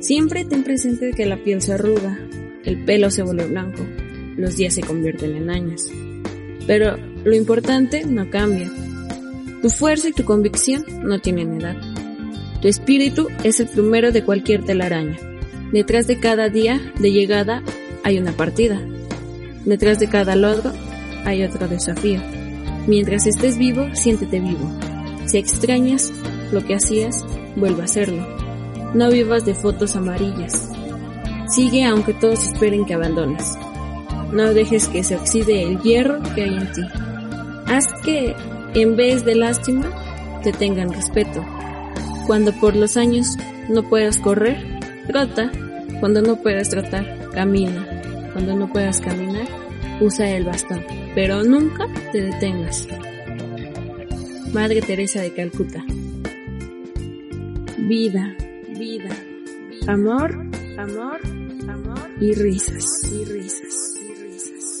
Siempre ten presente que la piel se arruga, el pelo se vuelve blanco, los días se convierten en años. Pero lo importante no cambia. Tu fuerza y tu convicción no tienen edad. Tu espíritu es el primero de cualquier telaraña. Detrás de cada día de llegada hay una partida. Detrás de cada logro hay otro desafío. Mientras estés vivo, siéntete vivo. Si extrañas lo que hacías, vuelve a hacerlo. No vivas de fotos amarillas. Sigue aunque todos esperen que abandones. No dejes que se oxide el hierro que hay en ti. Haz que, en vez de lástima, te tengan respeto. Cuando por los años no puedas correr, trota. Cuando no puedas trotar, camina. Cuando no puedas caminar, usa el bastón. Pero nunca te detengas. Madre Teresa de Calcuta. Vida, vida, amor, amor, amor y risas, y risas, y risas.